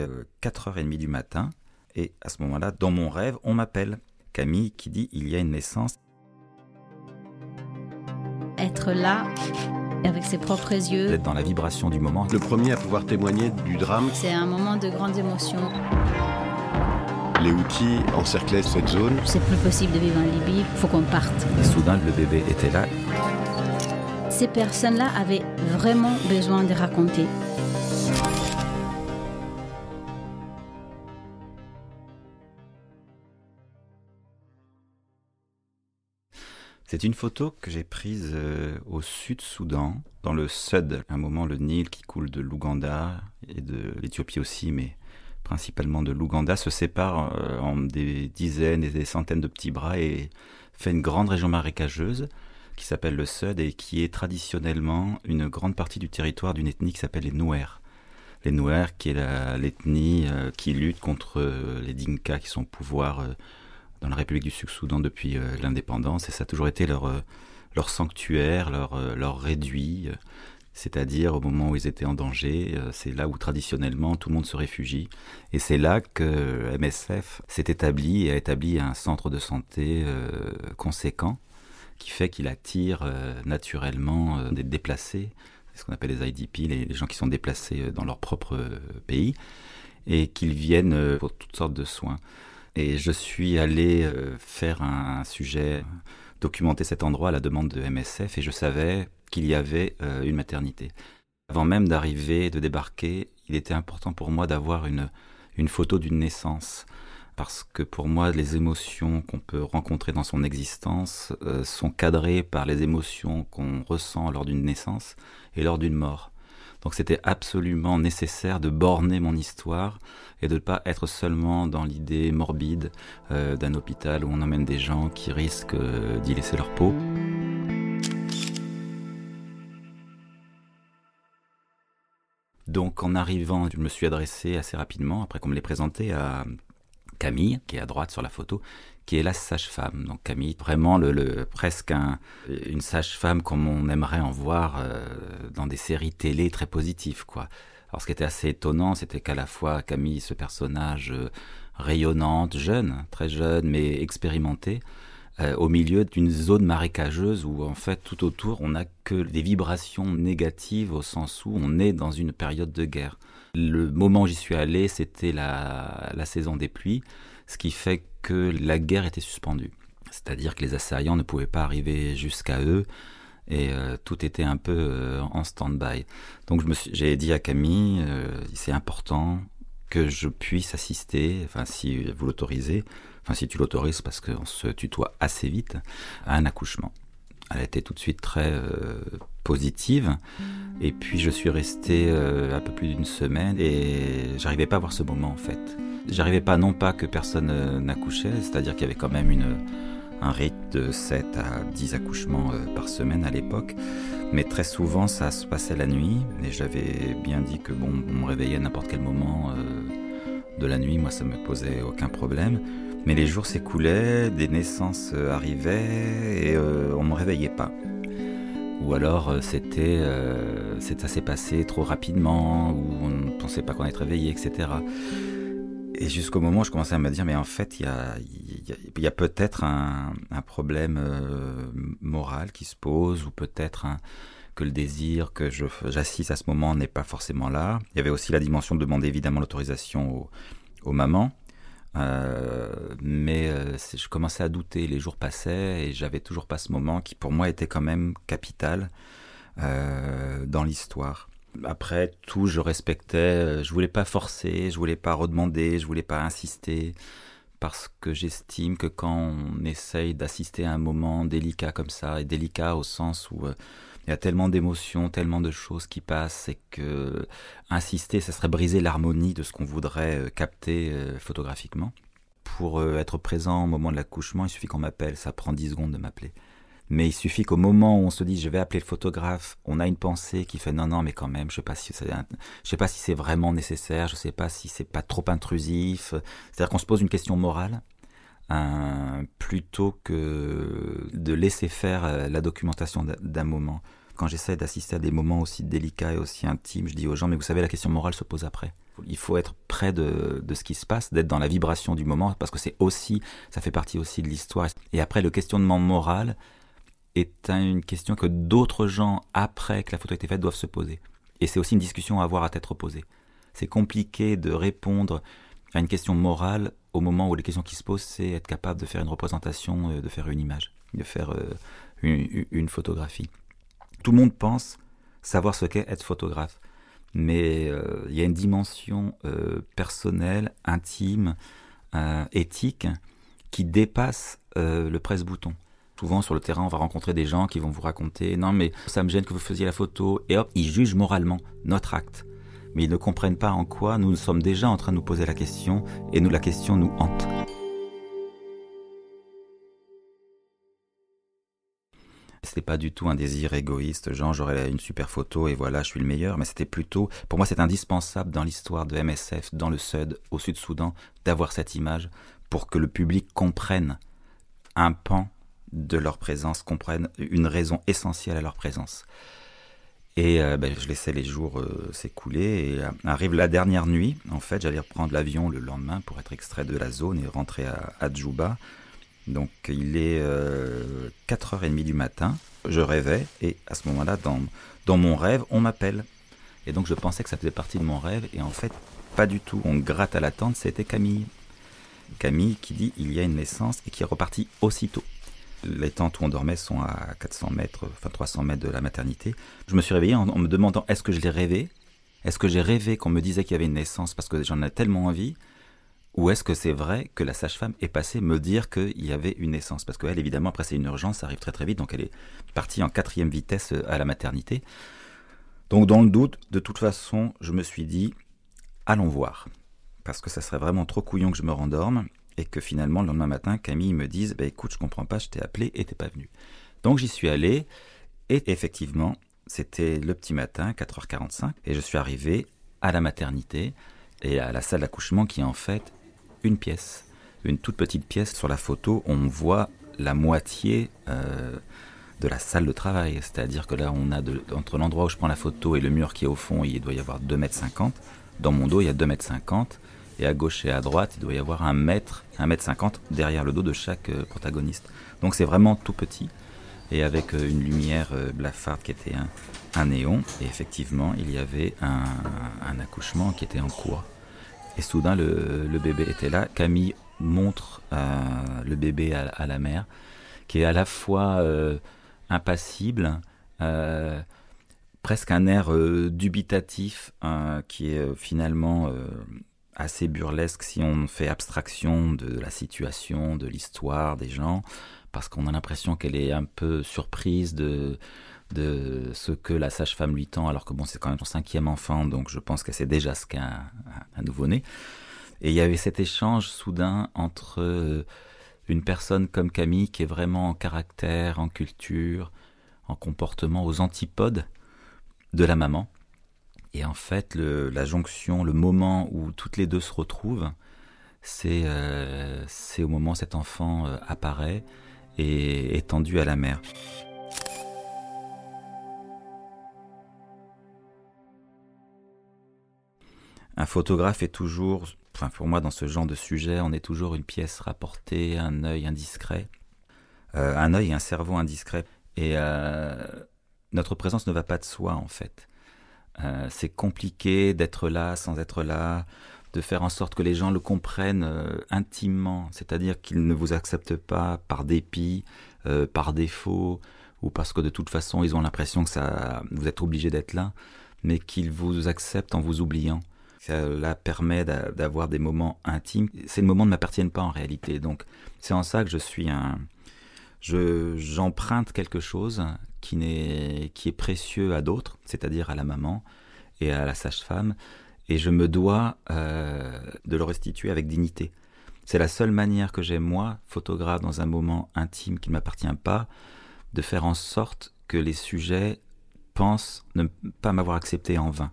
est 4h30 du matin et à ce moment-là, dans mon rêve, on m'appelle. Camille qui dit il y a une naissance. Être là avec ses propres yeux. D'être dans la vibration du moment. Le premier à pouvoir témoigner du drame. C'est un moment de grande émotion. Les outils encerclaient cette zone. C'est plus possible de vivre en Libye, faut qu'on parte. Et soudain, le bébé était là. Ces personnes-là avaient vraiment besoin de raconter. C'est une photo que j'ai prise euh, au sud-Soudan, dans le Sud, un moment le Nil qui coule de l'Ouganda et de l'Éthiopie aussi, mais principalement de l'Ouganda, se sépare euh, en des dizaines et des centaines de petits bras et fait une grande région marécageuse qui s'appelle le Sud et qui est traditionnellement une grande partie du territoire d'une ethnie qui s'appelle les Nouers. Les Nouers qui est l'ethnie euh, qui lutte contre les Dinkas qui sont au pouvoir dans la République du Sud-Soudan depuis euh, l'indépendance, et ça a toujours été leur, euh, leur sanctuaire, leur, euh, leur réduit, c'est-à-dire au moment où ils étaient en danger, c'est là où traditionnellement tout le monde se réfugie, et c'est là que MSF s'est établi et a établi un centre de santé conséquent, qui fait qu'il attire naturellement des déplacés, ce qu'on appelle les IDP, les, gens qui sont déplacés dans leur propre pays, et qu'ils viennent pour toutes sortes de soins. Et je suis allé euh, faire un, sujet, documenter cet endroit à la demande de MSF, et je savais qu'il y avait euh, une maternité. Avant même d'arriver, de débarquer, il était important pour moi d'avoir une, une photo d'une naissance. Parce que pour moi, les émotions qu'on peut rencontrer dans son existence euh, sont cadrées par les émotions qu'on ressent lors d'une naissance et lors d'une mort. Donc c'était absolument nécessaire de borner mon histoire et de ne pas être seulement dans l'idée morbide euh, d'un hôpital où on emmène des gens qui risquent euh, d'y laisser leur peau. Donc en arrivant, je me suis adressé assez rapidement, après qu'on me l'ait présenté, à Camille, qui est à droite sur la photo, qui est la sage-femme. Donc Camille, vraiment le, presque une sage-femme comme on aimerait en voir euh, dans des séries télé très positives, quoi. Alors ce qui était assez étonnant, c'était qu'à la fois Camille, ce personnage euh, rayonnante, jeune, très jeune, mais expérimenté, euh, au milieu d'une zone marécageuse où en fait tout autour on n'a que des vibrations négatives au sens où on est dans une période de guerre. Le moment où j'y suis allé, c'était la saison des pluies, ce qui fait que la guerre était suspendue. C'est-à-dire que les assaillants ne pouvaient pas arriver jusqu'à eux et euh, tout était un peu euh, en stand-by. Donc j'ai dit à Camille, euh, c'est important que je puisse assister, enfin si vous l'autorisez, enfin si tu l'autorises parce qu'on se tutoie assez vite, à un accouchement. Elle était tout de suite très positive. Et puis je suis resté un peu plus d'une semaine et j'arrivais pas à voir ce moment en fait. J'arrivais pas non pas que personne n'accouchait, c'est-à-dire qu'il y avait quand même une, un rythme de 7 à 10 accouchements euh, par semaine à l'époque, mais très souvent ça se passait la nuit et j'avais bien dit que bon, on me réveillait à n'importe quel moment euh, de la nuit, moi ça me posait aucun problème. Mais les jours s'écoulaient, des naissances euh, arrivaient et on me réveillait pas. Ou alors c'était, ça s'est passé trop rapidement, ou on ne pensait pas qu'on allait être réveillé, etc. Et jusqu'au moment où je commençais à me dire, mais en fait, il y a, peut-être un, problème euh, moral qui se pose, ou peut-être que le désir que j'assiste à ce moment n'est pas forcément là. Il y avait aussi la dimension de demander évidemment l'autorisation aux, mamans. Euh, mais euh, je commençais à douter, les jours passaient et j'avais toujours pas ce moment qui pour moi était quand même capital euh, dans l'histoire. Après tout, je respectais, je voulais pas forcer, je voulais pas redemander, je voulais pas insister, parce que j'estime que quand on essaye d'assister à un moment délicat comme ça, et délicat au sens où il y a tellement d'émotions, tellement de choses qui passent, et que insister, ça serait briser l'harmonie de ce qu'on voudrait euh, capter photographiquement. Pour être présent au moment de l'accouchement, il suffit qu'on m'appelle, ça prend 10 secondes de m'appeler. Mais il suffit qu'au moment où on se dit je vais appeler le photographe, on a une pensée qui fait non non mais quand même je sais pas si c'est sais pas si c'est vraiment nécessaire, je sais pas si c'est pas trop intrusif. C'est-à-dire qu'on se pose une question morale plutôt que de laisser faire euh, la documentation d'un moment. Quand j'essaie d'assister à des moments aussi délicats et aussi intimes, je dis aux gens mais vous savez la question morale se pose après. Il faut être près de, de ce qui se passe, d'être dans la vibration du moment, parce que c'est aussi, ça fait partie aussi de l'histoire. Et après, le questionnement moral est une question que d'autres gens, après que la photo ait été faite, doivent se poser. Et c'est aussi une discussion à avoir à tête reposée. C'est compliqué de répondre à une question morale au moment où les questions qui se posent, c'est être capable de faire une représentation, euh, de faire une image, de faire euh, une, photographie. Tout le monde pense savoir ce qu'est être photographe. Mais euh, il y a une dimension personnelle, intime, éthique, qui dépasse le presse-bouton. Souvent sur le terrain, on va rencontrer des gens qui vont vous raconter non mais ça me gêne que vous faisiez la photo et hop, ils jugent moralement notre acte. Mais ils ne comprennent pas en quoi nous sommes déjà en train de nous poser la question et nous la question nous hante. C'était pas du tout un désir égoïste, genre j'aurais une super photo et voilà, je suis le meilleur, mais c'était plutôt, pour moi c'est indispensable dans l'histoire de MSF, dans le Sud, au Sud-Soudan, d'avoir cette image pour que le public comprenne un pan de leur présence, comprenne une raison essentielle à leur présence. Et euh, ben, je laissais les jours euh, s'écouler et euh, arrive la dernière nuit. En fait, j'allais reprendre l'avion le lendemain pour être extrait de la zone et rentrer à, à Djouba. Donc il est 4h30 du matin, je rêvais et à ce moment-là, dans, mon rêve, on m'appelle. Et donc je pensais que ça faisait partie de mon rêve et en fait, pas du tout. On gratte à la tente, c'était Camille. Camille qui dit il y a une naissance et qui est repartie aussitôt. Les tentes où on dormait sont à 400 mètres, enfin 300 mètres de la maternité. Je me suis réveillé en, me demandant est-ce que je l'ai rêvé? Est-ce que j'ai rêvé qu'on me disait qu'il y avait une naissance parce que j'en ai tellement envie? Ou est-ce que c'est vrai que la sage-femme est passée me dire qu'il y avait une naissance? Parce qu'elle, évidemment, après c'est une urgence, ça arrive très très vite, donc elle est partie en quatrième vitesse euh, à la maternité. Donc dans le doute, de toute façon, je me suis dit, allons voir. Parce que ça serait vraiment trop couillon que je me rendorme et que finalement, le lendemain matin, Camille me dise, bah, écoute, je comprends pas, je t'ai appelé et t'es pas venu. Donc j'y suis allé et effectivement, c'était le petit matin, 4h45, et je suis arrivé à la maternité et à la salle d'accouchement qui est en fait une pièce, une toute petite pièce. Sur la photo, on voit la moitié euh, de la salle de travail. C'est-à-dire que là, on a entre l'endroit où je prends la photo et le mur qui est au fond, il doit y avoir 2 mètres 50. Dans mon dos, il y a 2 mètres 50. Et à gauche et à droite, il doit y avoir 1 mètre, 1 mètre 50 derrière le dos de chaque euh, protagoniste. Donc c'est vraiment tout petit. Et avec euh, une lumière euh, blafarde qui était un, un, néon. Et effectivement, il y avait un, un accouchement qui était en cours. Et soudain, le, bébé était là. Camille montre le bébé à, la mère, qui est à la fois impassible, presque un air dubitatif, qui est finalement assez burlesque si on fait abstraction de la situation, de l'histoire des gens, parce qu'on a l'impression qu'elle est un peu surprise de de ce que la sage-femme lui tend, alors que bon, c'est quand même son cinquième enfant, donc je pense qu'elle sait déjà ce qu'est un, un nouveau-né. Et il y avait cet échange soudain entre une personne comme Camille, qui est vraiment en caractère, en culture, en comportement, aux antipodes de la maman. Et en fait, la jonction, le moment où toutes les deux se retrouvent, c'est euh, au moment où cet enfant euh, apparaît et est tendu à la mère. un photographe est toujours, enfin pour moi dans ce genre de sujet, on est toujours une pièce rapportée, un œil indiscret, euh, un œil et un cerveau indiscret. Et notre présence ne va pas de soi en fait. Euh, c'est compliqué d'être là sans être là, de faire en sorte que les gens le comprennent euh, intimement, c'est-à-dire qu'ils ne vous acceptent pas par dépit, euh, par défaut, ou parce que de toute façon ils ont l'impression que ça, vous êtes obligé d'être là, mais qu'ils vous acceptent en vous oubliant. Cela permet d'avoir des moments intimes. Ces moments ne m'appartiennent pas en réalité. Donc c'est en ça que je suis un... Je, j'emprunte quelque chose qui, est précieux à d'autres, c'est-à-dire à la maman et à la sage-femme, et je me dois euh, de le restituer avec dignité. C'est la seule manière que j'ai, moi, photographe, dans un moment intime qui ne m'appartient pas, de faire en sorte que les sujets pensent ne pas m'avoir accepté en vain.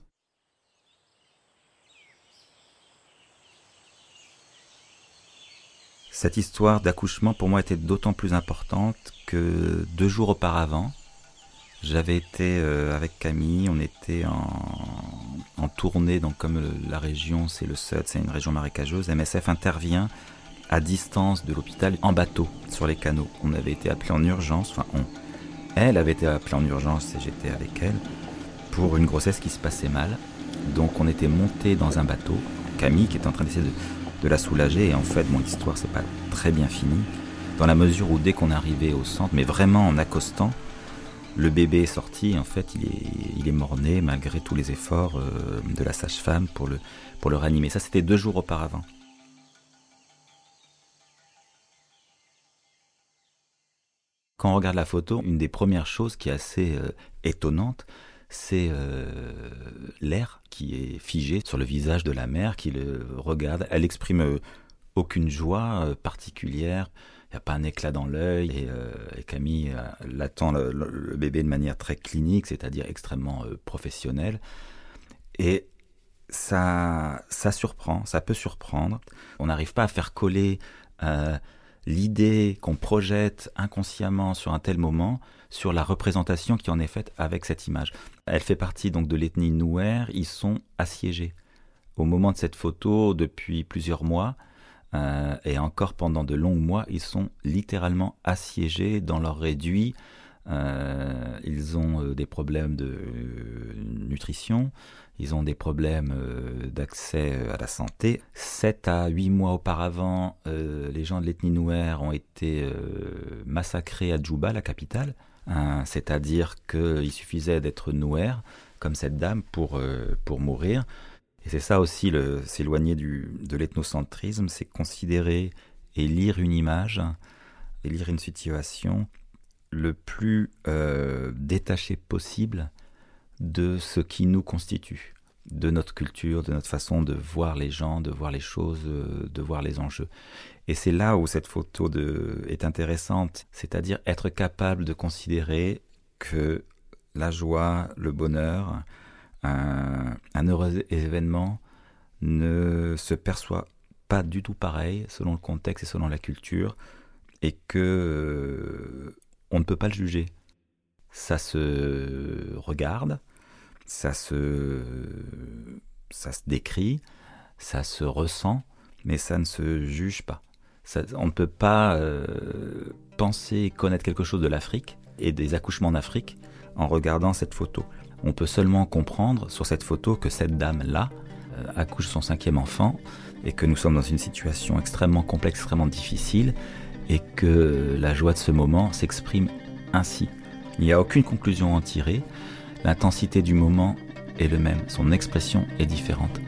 Cette histoire d'accouchement pour moi était d'autant plus importante que deux jours auparavant, j'avais été euh, avec Camille, on était en, en tournée, donc comme la région, c'est le Sud, c'est une région marécageuse, MSF intervient à distance de l'hôpital en bateau sur les canaux. On avait été appelé en urgence, enfin elle avait été appelée en urgence et j'étais avec elle pour une grossesse qui se passait mal. Donc on était monté dans un bateau, Camille qui était en train d'essayer de, la soulager et en fait mon histoire c'est pas très bien fini dans la mesure où dès qu'on arrivait au centre, mais vraiment en accostant, le bébé est sorti, en fait, il est, mort-né malgré tous les efforts euh, de la sage-femme pour le, pour réanimer. Ça, c'était deux jours auparavant. Quand on regarde la photo, une des premières choses qui est assez euh, étonnante, c'est euh, l'air qui est figé sur le visage de la mère qui le regarde. Elle exprime aucune joie particulière il n'y a pas un éclat dans l'œil. Et, euh, Camille euh, l'attend le, bébé de manière très clinique, c'est-à-dire extrêmement euh, professionnelle. Et ça, ça surprend, ça peut surprendre. On n'arrive pas à faire coller l'idée qu'on projette inconsciemment sur un tel moment sur la représentation qui en est faite avec cette image. Elle fait partie donc de l'ethnie Nouer, ils sont assiégés. Au moment de cette photo, depuis plusieurs mois, euh, et encore pendant de longs mois, ils sont littéralement assiégés dans leur réduit. Euh, ils ont euh, des problèmes de nutrition, ils ont des problèmes d'accès à la santé. Sept à huit mois auparavant, les gens de l'ethnie Nouer ont été massacrés à Djouba, la capitale. C'est-à-dire qu'il suffisait d'être Nouer, comme cette dame, pour, pour mourir. Et c'est ça aussi, s'éloigner de l'ethnocentrisme, c'est considérer et lire une image et lire une situation le plus euh, détaché possible de ce qui nous constitue, de notre culture, de notre façon de voir les gens, de voir les choses, euh, de voir les enjeux. Et c'est là où cette photo de, est intéressante, c'est-à-dire être capable de considérer que la joie, le bonheur, un, heureux événement ne se perçoit pas du tout pareil selon le contexte et selon la culture et que euh, on ne peut pas le juger. Ça se regarde, ça se, décrit, ça se ressent, mais ça ne se juge pas. on ne peut pas euh, penser connaître quelque chose de l'Afrique et des accouchements en Afrique en regardant cette photo. On peut seulement comprendre sur cette photo que cette dame-là euh, accouche son cinquième enfant et que nous sommes dans une situation extrêmement complexe, extrêmement difficile et que la joie de ce moment s'exprime ainsi. Il n'y a aucune conclusion à en tirer, l'intensité du moment est le même, son expression est différente.